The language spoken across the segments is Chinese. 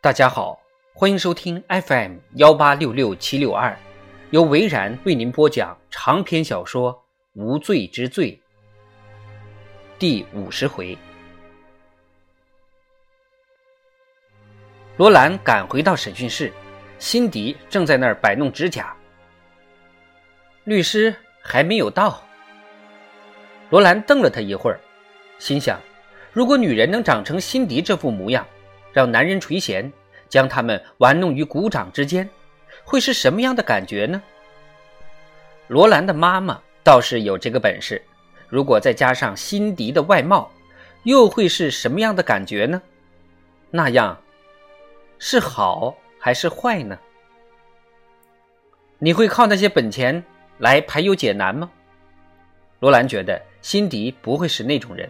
大家好，欢迎收听 FM 幺八六六七六二，由维然为您播讲长篇小说《无罪之罪》第五十回。罗兰赶回到审讯室，辛迪正在那儿摆弄指甲。律师还没有到。罗兰瞪了他一会儿，心想：如果女人能长成辛迪这副模样，让男人垂涎，将他们玩弄于股掌之间，会是什么样的感觉呢？罗兰的妈妈倒是有这个本事，如果再加上辛迪的外貌，又会是什么样的感觉呢？那样是好还是坏呢？你会靠那些本钱来排忧解难吗？罗兰觉得辛迪不会是那种人，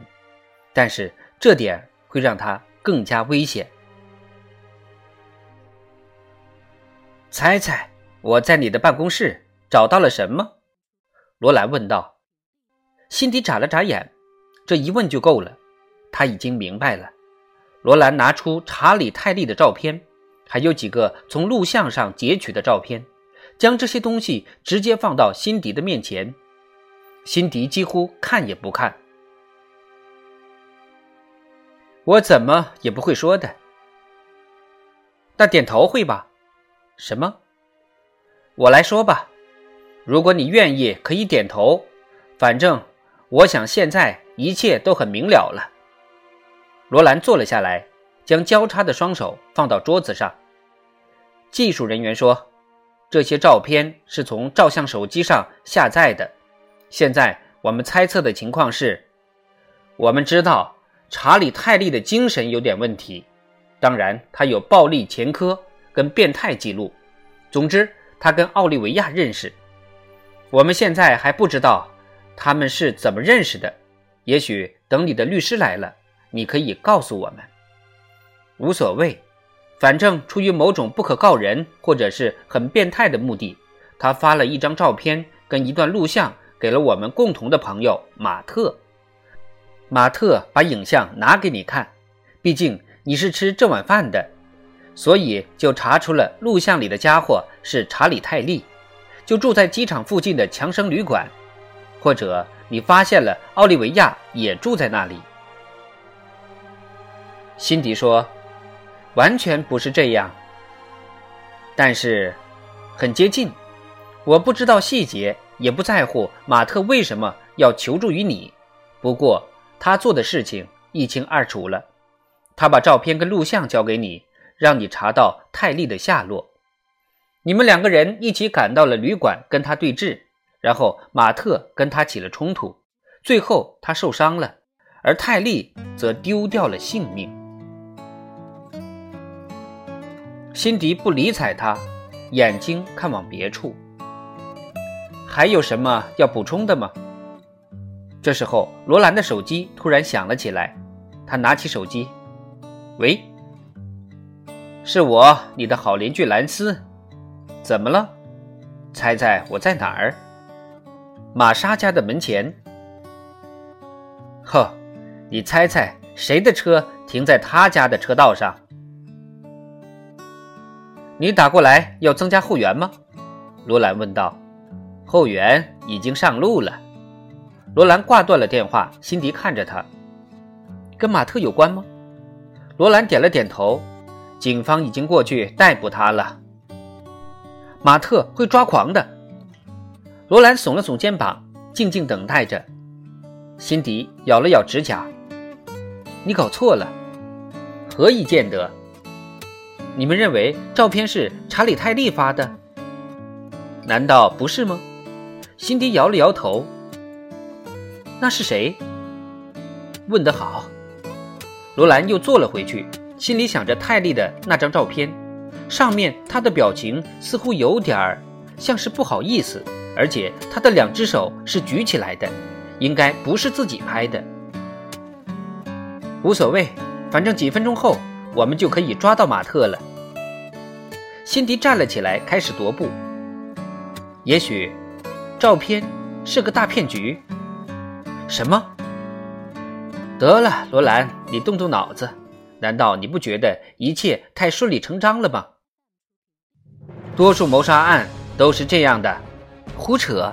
但是这点会让他更加危险。猜猜我在你的办公室找到了什么？罗兰问道。辛迪眨了眨眼，这一问就够了。他已经明白了。罗兰拿出查理·泰利的照片，还有几个从录像上截取的照片，将这些东西直接放到辛迪的面前。辛迪几乎看也不看。我怎么也不会说的。那点头会吧？什么？我来说吧。如果你愿意，可以点头。反正我想现在一切都很明了了。罗兰坐了下来，将交叉的双手放到桌子上。技术人员说，这些照片是从照相手机上下载的。现在我们猜测的情况是，我们知道查理·泰利的精神有点问题，当然他有暴力前科。跟变态记录，总之，他跟奥利维亚认识。我们现在还不知道他们是怎么认识的。也许等你的律师来了，你可以告诉我们。无所谓，反正出于某种不可告人或者是很变态的目的，他发了一张照片跟一段录像给了我们共同的朋友马特。马特把影像拿给你看，毕竟你是吃这碗饭的。所以就查出了录像里的家伙是查理·泰利，就住在机场附近的强生旅馆，或者你发现了奥利维亚也住在那里。辛迪说：“完全不是这样，但是很接近。我不知道细节，也不在乎马特为什么要求助于你。不过他做的事情一清二楚了，他把照片跟录像交给你。”让你查到泰利的下落，你们两个人一起赶到了旅馆，跟他对峙，然后马特跟他起了冲突，最后他受伤了，而泰利则丢掉了性命。辛迪不理睬他，眼睛看往别处。还有什么要补充的吗？这时候，罗兰的手机突然响了起来，他拿起手机，喂。是我，你的好邻居兰斯，怎么了？猜猜我在哪儿？玛莎家的门前。呵，你猜猜谁的车停在他家的车道上？你打过来要增加后援吗？罗兰问道。后援已经上路了。罗兰挂断了电话。辛迪看着他，跟马特有关吗？罗兰点了点头。警方已经过去逮捕他了。马特会抓狂的。罗兰耸了耸肩膀，静静等待着。辛迪咬了咬指甲：“你搞错了，何以见得？你们认为照片是查理·泰利发的？难道不是吗？”辛迪摇了摇头。那是谁？问得好。罗兰又坐了回去。心里想着泰利的那张照片，上面他的表情似乎有点儿像是不好意思，而且他的两只手是举起来的，应该不是自己拍的。无所谓，反正几分钟后我们就可以抓到马特了。辛迪站了起来，开始踱步。也许，照片是个大骗局。什么？得了，罗兰，你动动脑子。难道你不觉得一切太顺理成章了吗？多数谋杀案都是这样的，胡扯。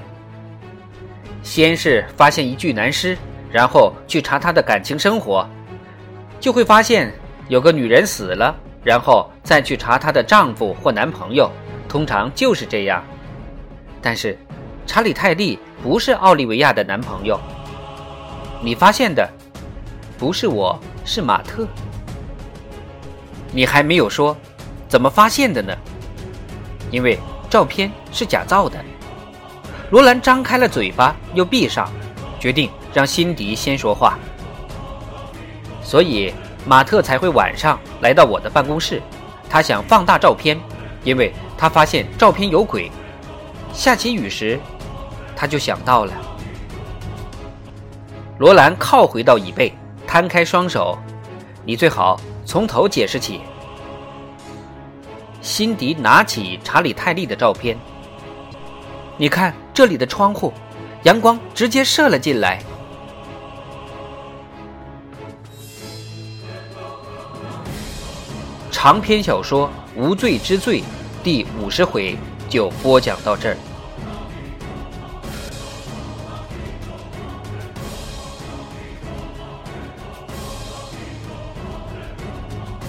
先是发现一具男尸，然后去查他的感情生活，就会发现有个女人死了，然后再去查她的丈夫或男朋友，通常就是这样。但是，查理·泰利不是奥利维亚的男朋友。你发现的不是我，是马特。你还没有说怎么发现的呢？因为照片是假造的。罗兰张开了嘴巴，又闭上，决定让辛迪先说话。所以马特才会晚上来到我的办公室。他想放大照片，因为他发现照片有鬼。下起雨时，他就想到了。罗兰靠回到椅背，摊开双手。你最好从头解释起。辛迪拿起查理·泰利的照片，你看这里的窗户，阳光直接射了进来。长篇小说《无罪之罪》第五十回就播讲到这儿。